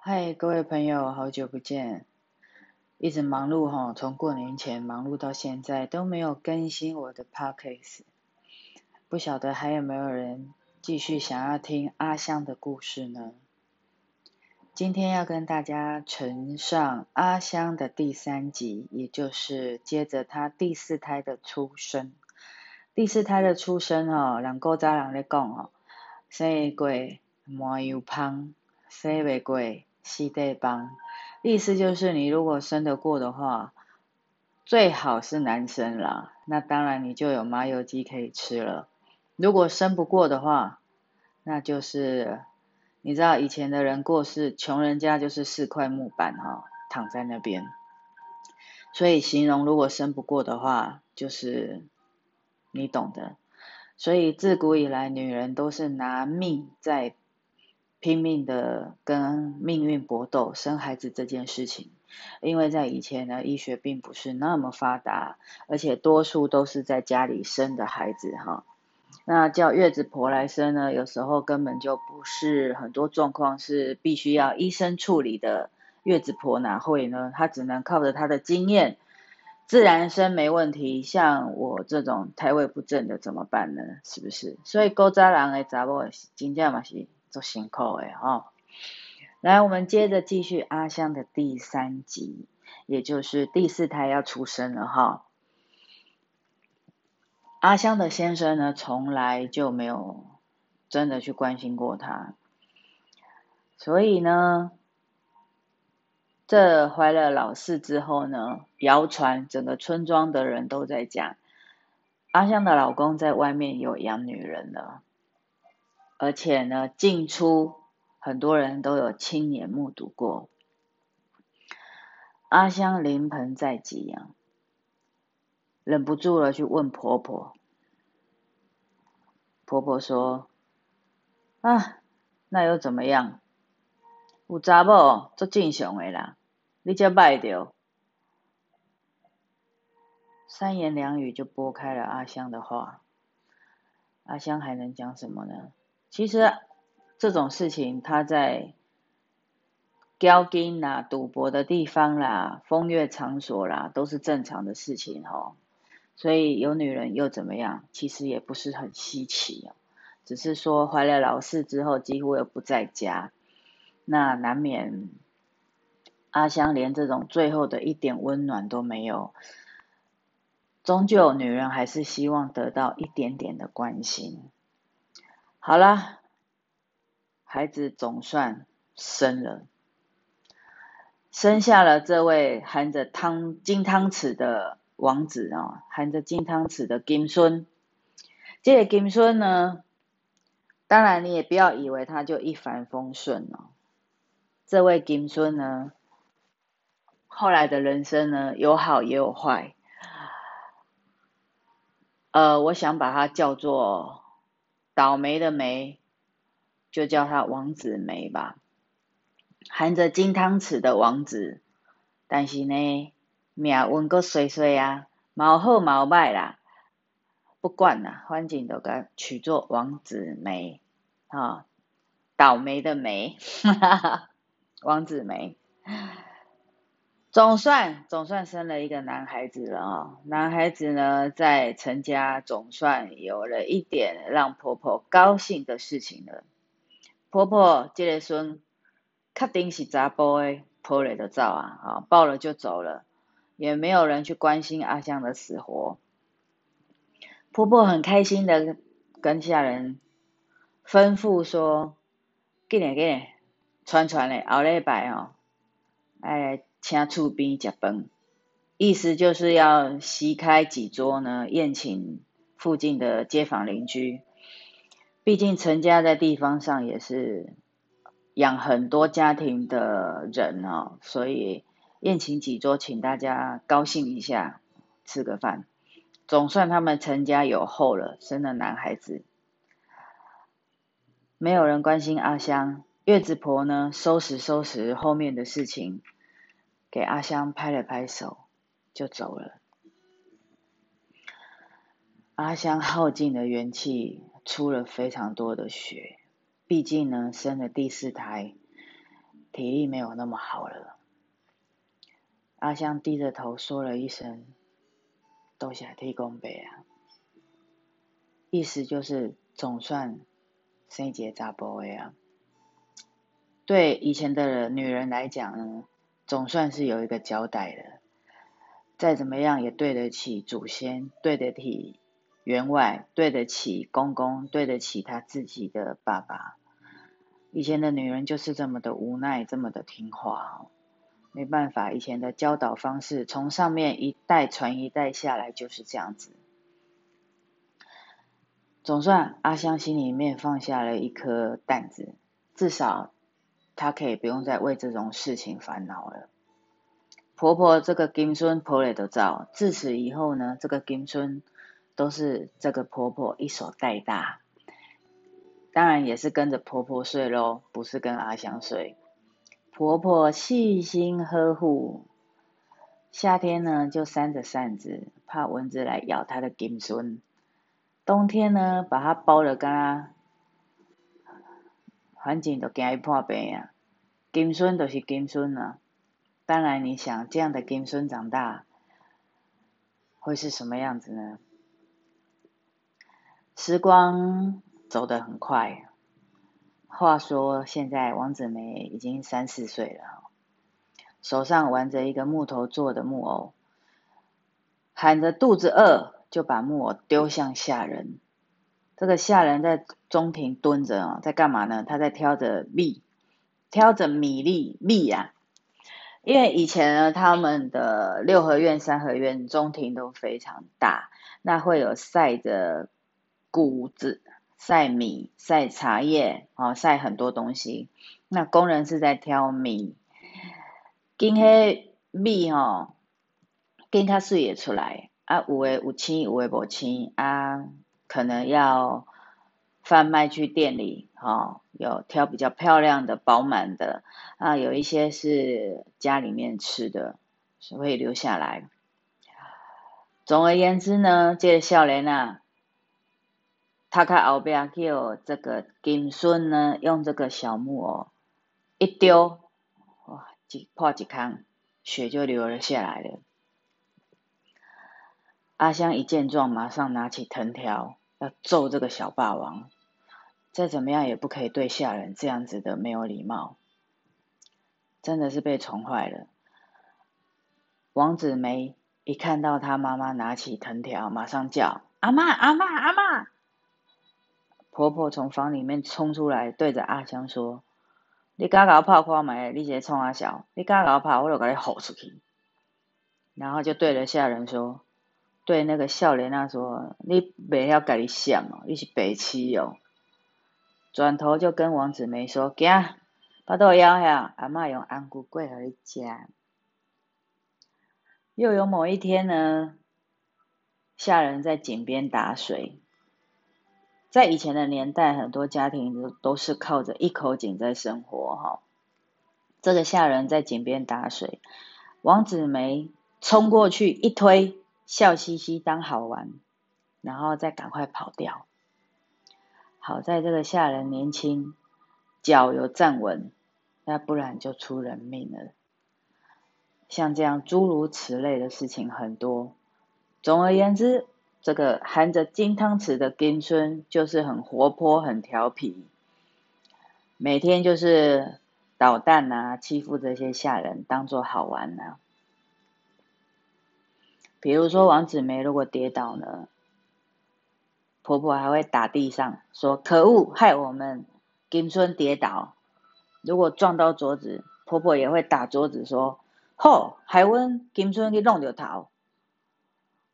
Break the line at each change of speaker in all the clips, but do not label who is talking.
嗨，各位朋友，好久不见！一直忙碌哈，从过年前忙碌到现在都没有更新我的 podcast。不晓得还有没有人继续想要听阿香的故事呢？今天要跟大家呈上阿香的第三集，也就是接着她第四胎的出生。第四胎的出生哦，人古早人咧讲哦，生过麻油芳，生未过。西对帮，意思就是你如果生得过的话，最好是男生啦，那当然你就有麻油鸡可以吃了。如果生不过的话，那就是你知道以前的人过世，穷人家就是四块木板哈，躺在那边。所以形容如果生不过的话，就是你懂的。所以自古以来，女人都是拿命在。拼命的跟命运搏斗，生孩子这件事情，因为在以前呢，医学并不是那么发达，而且多数都是在家里生的孩子哈。那叫月子婆来生呢，有时候根本就不是很多状况是必须要医生处理的，月子婆哪会呢？她只能靠着她的经验，自然生没问题。像我这种胎位不正的怎么办呢？是不是？所以高扎人的查某真正嘛是。做辛苦诶哦，来，我们接着继续阿香的第三集，也就是第四胎要出生了哈。阿香的先生呢，从来就没有真的去关心过她，所以呢，这怀了老四之后呢，谣传整个村庄的人都在讲，阿香的老公在外面有养女人了。而且呢，进出很多人都有亲眼目睹过。阿香临盆在即啊，忍不住了去问婆婆。婆婆说：“啊，那又怎么样？有查某做正常的啦，你才歹着。”三言两语就拨开了阿香的话。阿香还能讲什么呢？其实这种事情，他在交金啦、赌博的地方啦、风月场所啦，都是正常的事情哦。所以有女人又怎么样？其实也不是很稀奇。只是说怀了老四之后，几乎又不在家，那难免阿香连这种最后的一点温暖都没有。终究，女人还是希望得到一点点的关心。好了，孩子总算生了，生下了这位含着汤金汤匙的王子啊，含着金汤匙的金孙。这个金孙呢，当然你也不要以为他就一帆风顺哦。这位金孙呢，后来的人生呢，有好也有坏。呃，我想把它叫做。倒霉的霉，就叫他王子霉吧。含着金汤匙的王子，但是呢，命运个衰衰啊，毛好毛歹啦，不管啦，反正都该取作王子霉啊。倒霉的霉，王子霉。总算总算生了一个男孩子了啊！男孩子呢，在陈家总算有了一点让婆婆高兴的事情了。婆婆这个孙，确定是查甫的，抱了就走啊！啊，抱了就走了，也没有人去关心阿香的死活。婆婆很开心的跟下人吩咐说：“给你给你，传传嘞，后礼拜哦，哎。”请厝边食饭，意思就是要席开几桌呢，宴请附近的街坊邻居。毕竟陈家在地方上也是养很多家庭的人哦，所以宴请几桌，请大家高兴一下，吃个饭。总算他们陈家有后了，生了男孩子。没有人关心阿香，月子婆呢，收拾收拾后面的事情。给阿香拍了拍手，就走了。阿香耗尽了元气，出了非常多的血。毕竟呢，生了第四胎，体力没有那么好了。阿香低着头说了一声：“多谢提供杯啊。”意思就是总算生结扎波呀。对以前的女人来讲呢，总算是有一个交代了。再怎么样也对得起祖先，对得起员外，对得起公公，对得起他自己的爸爸。以前的女人就是这么的无奈，这么的听话，没办法，以前的教导方式从上面一代传一代下来就是这样子。总算阿香心里面放下了一颗担子，至少她可以不用再为这种事情烦恼了。婆婆这个金孙婆累的照，自此以后呢，这个金孙都是这个婆婆一手带大，当然也是跟着婆婆睡喽，不是跟阿香睡。婆婆细心呵护，夏天呢就扇着扇子，怕蚊子来咬她的金孙；冬天呢，把它包的干，环境都惊伊破病啊。金孙都是金孙啊。当然，你想这样的金孙长大会是什么样子呢？时光走得很快。话说，现在王子梅已经三四岁了，手上玩着一个木头做的木偶，喊着肚子饿，就把木偶丢向下人。这个下人在中庭蹲着啊，在干嘛呢？他在挑着米，挑着米粒米呀。因为以前呢，他们的六合院、三合院中庭都非常大，那会有晒着谷子、晒米、晒茶叶，哦，晒很多东西。那工人是在挑米，今黑米哦，跟他水也出来啊，有诶有青，有诶无青啊，可能要贩卖去店里，哦，有挑比较漂亮的、饱满的啊，有一些是家里面吃的，所以留下来。总而言之呢，这个少年啊，他看后边叫这个金孙呢，用这个小木偶一丢，哇，一破一坑，血就流了下来了。阿香一见状，马上拿起藤条要揍这个小霸王。再怎么样也不可以对下人这样子的没有礼貌，真的是被宠坏了。王子梅一看到他妈妈拿起藤条，马上叫阿妈阿妈阿妈。婆婆从房里面冲出来，对着阿香说：“你敢搞泡看没？你直冲阿小，你敢搞泡，我就给你吼出去。”然后就对着下人说：“对那个笑脸啊说，你袂晓家己想哦，你是白痴哦。”转头就跟王子梅说：“行，把豆摇下，阿妈用安菇桂和你吃。”又有某一天呢，下人在井边打水。在以前的年代，很多家庭都都是靠着一口井在生活哈。这个下人在井边打水，王子梅冲过去一推，笑嘻嘻当好玩，然后再赶快跑掉。好在这个下人年轻，脚有站稳，那不然就出人命了。像这样诸如此类的事情很多。总而言之，这个含着金汤匙的金孙就是很活泼、很调皮，每天就是捣蛋啊，欺负这些下人，当做好玩呢。比如说王子梅如果跌倒呢？婆婆还会打地上说：“可恶，害我们金孙跌倒。”如果撞到桌子，婆婆也会打桌子说：“吼，害阮金孙去弄着头。”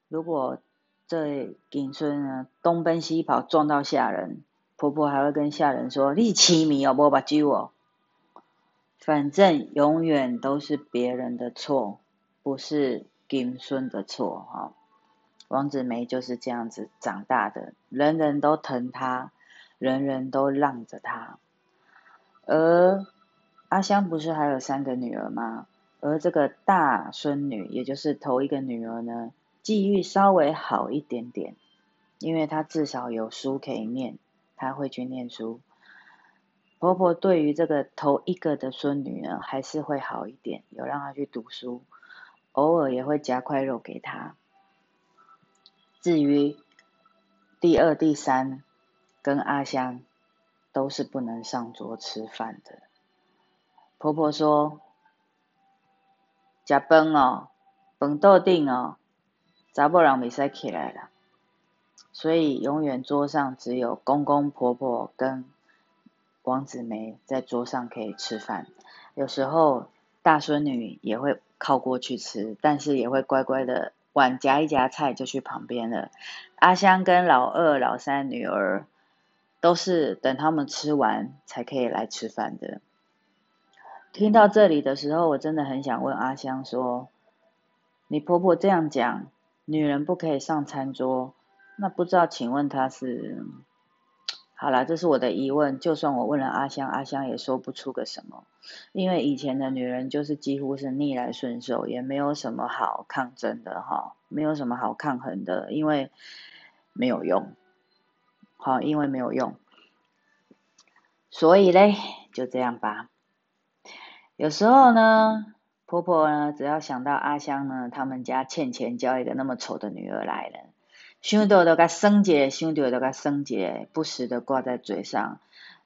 如果这金孙呢东奔西跑撞到下人，婆婆还会跟下人说：“你痴迷哦，无把揪哦。”反正永远都是别人的错，不是金孙的错哈。王子梅就是这样子长大的，人人都疼她，人人都让着她。而阿香不是还有三个女儿吗？而这个大孙女，也就是头一个女儿呢，际遇稍微好一点点，因为她至少有书可以念，她会去念书。婆婆对于这个头一个的孙女呢，还是会好一点，有让她去读书，偶尔也会夹块肉给她。至于第二、第三跟阿香，都是不能上桌吃饭的。婆婆说：“食饭哦，饭到顶哦，查某人未使起来了。”所以永远桌上只有公公婆婆跟王子梅在桌上可以吃饭。有时候大孙女也会靠过去吃，但是也会乖乖的。碗夹一夹菜就去旁边了。阿香跟老二、老三女儿都是等他们吃完才可以来吃饭的。听到这里的时候，我真的很想问阿香说：“你婆婆这样讲，女人不可以上餐桌，那不知道请问她是？”好了，这是我的疑问。就算我问了阿香，阿香也说不出个什么。因为以前的女人就是几乎是逆来顺受，也没有什么好抗争的哈，没有什么好抗衡的，因为没有用，好，因为没有用，所以嘞，就这样吧。有时候呢，婆婆呢，只要想到阿香呢，他们家欠钱交一个那么丑的女儿来了，想到都该生结，想到都该生结，不时的挂在嘴上。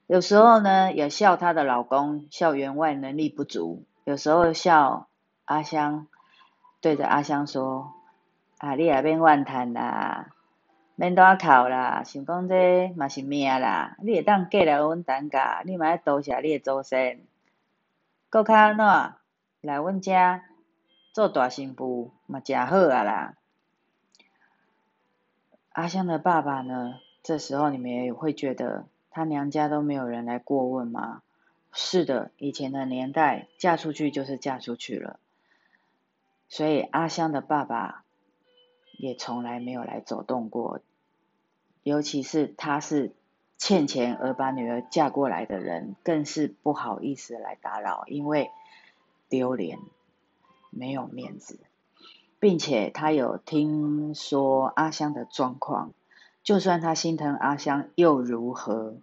有时候呢，也笑她的老公，笑员外能力不足；有时候笑阿香，对着阿香说：“啊，你也免怨叹啦，免多哭啦，想讲这嘛是命啦，你会当嫁来阮单家，你嘛要多谢你的祖先。搁较安怎来阮遮做大新妇嘛，正好啊啦。”阿香的爸爸呢，这时候你们也会觉得。她娘家都没有人来过问吗？是的，以前的年代，嫁出去就是嫁出去了。所以阿香的爸爸也从来没有来走动过。尤其是他是欠钱而把女儿嫁过来的人，更是不好意思来打扰，因为丢脸，没有面子，并且他有听说阿香的状况。就算他心疼阿香又如何？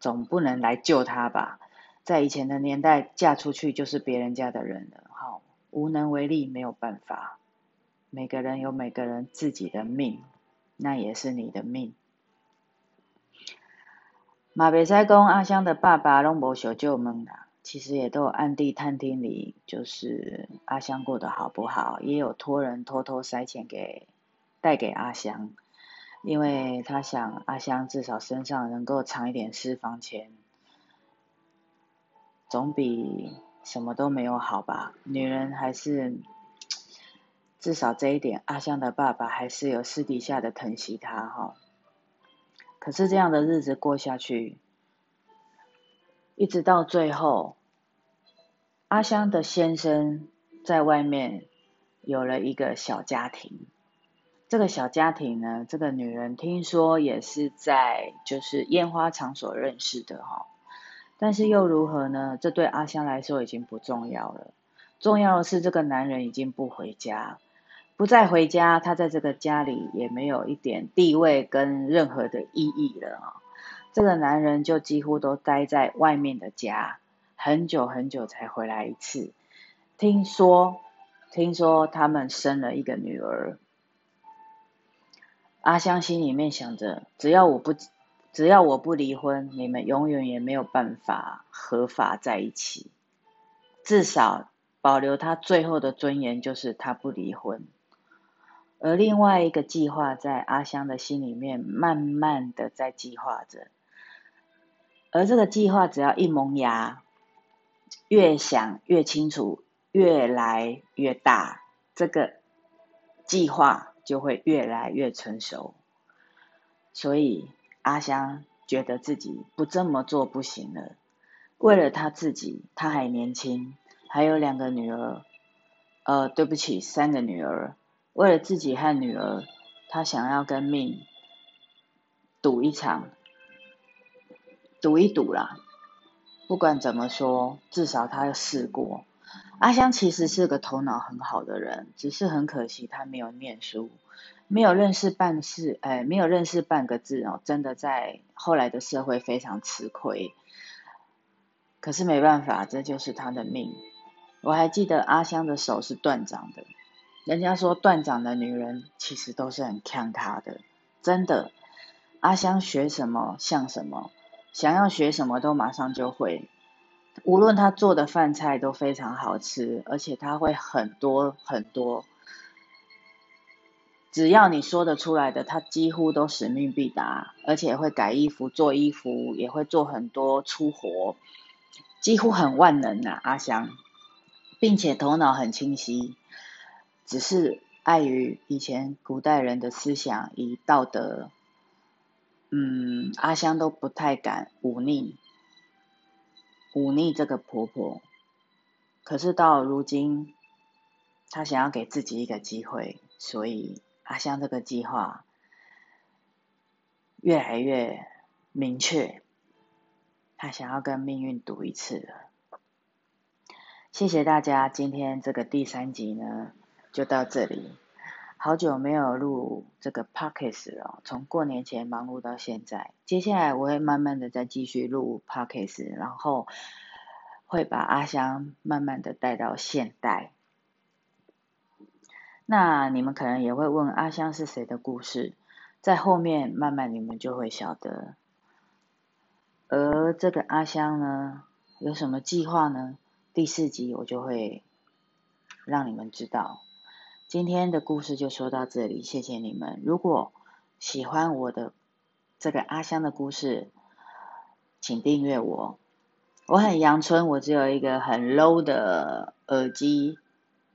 总不能来救他吧？在以前的年代，嫁出去就是别人家的人了，好，无能为力，没有办法。每个人有每个人自己的命，那也是你的命。马北塞公阿香的爸爸拢无小舅们啦，其实也都有暗地探听你，就是阿香过得好不好，也有托人偷偷塞钱给带给阿香。因为他想阿香至少身上能够藏一点私房钱，总比什么都没有好吧？女人还是至少这一点，阿香的爸爸还是有私底下的疼惜她哈。可是这样的日子过下去，一直到最后，阿香的先生在外面有了一个小家庭。这个小家庭呢，这个女人听说也是在就是烟花场所认识的哈，但是又如何呢？这对阿香来说已经不重要了，重要的是这个男人已经不回家，不再回家，他在这个家里也没有一点地位跟任何的意义了啊。这个男人就几乎都待在外面的家，很久很久才回来一次。听说，听说他们生了一个女儿。阿香心里面想着，只要我不，只要我不离婚，你们永远也没有办法合法在一起。至少保留他最后的尊严，就是他不离婚。而另外一个计划，在阿香的心里面慢慢的在计划着。而这个计划只要一萌芽，越想越清楚，越来越大，这个计划。就会越来越成熟，所以阿香觉得自己不这么做不行了。为了他自己，他还年轻，还有两个女儿，呃，对不起，三个女儿。为了自己和女儿，他想要跟命赌一场，赌一赌啦。不管怎么说，至少他试过。阿香其实是个头脑很好的人，只是很可惜他没有念书，没有认识半事，哎，没有认识半个字哦，真的在后来的社会非常吃亏。可是没办法，这就是他的命。我还记得阿香的手是断掌的，人家说断掌的女人其实都是很看他的，真的。阿香学什么像什么，想要学什么都马上就会。无论他做的饭菜都非常好吃，而且他会很多很多，只要你说得出来的，他几乎都使命必达，而且会改衣服、做衣服，也会做很多粗活，几乎很万能啊，阿香，并且头脑很清晰，只是碍于以前古代人的思想以道德，嗯，阿香都不太敢忤逆。忤逆这个婆婆，可是到如今，她想要给自己一个机会，所以阿香这个计划越来越明确，她想要跟命运赌一次了。谢谢大家，今天这个第三集呢就到这里。好久没有录这个 podcast 了，从过年前忙碌到现在。接下来我会慢慢的再继续录 podcast，然后会把阿香慢慢的带到现代。那你们可能也会问阿香是谁的故事，在后面慢慢你们就会晓得。而这个阿香呢，有什么计划呢？第四集我就会让你们知道。今天的故事就说到这里，谢谢你们。如果喜欢我的这个阿香的故事，请订阅我。我很阳春，我只有一个很 low 的耳机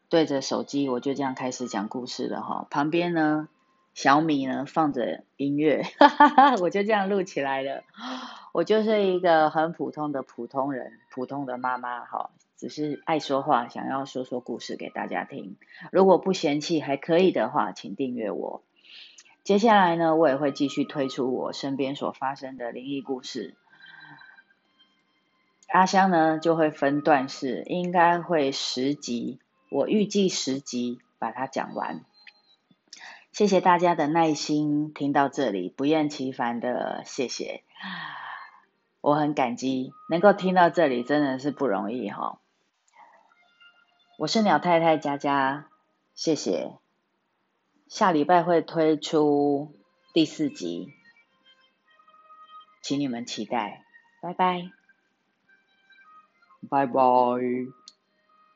对着手机，我就这样开始讲故事了哈。旁边呢，小米呢放着音乐，哈哈哈，我就这样录起来了。我就是一个很普通的普通人，普通的妈妈哈。只是爱说话，想要说说故事给大家听。如果不嫌弃还可以的话，请订阅我。接下来呢，我也会继续推出我身边所发生的灵异故事。阿香呢就会分段式，应该会十集，我预计十集把它讲完。谢谢大家的耐心听到这里，不厌其烦的谢谢，我很感激能够听到这里，真的是不容易哈。我是鸟太太佳佳，谢谢。下礼拜会推出第四集，请你们期待。拜拜，拜拜。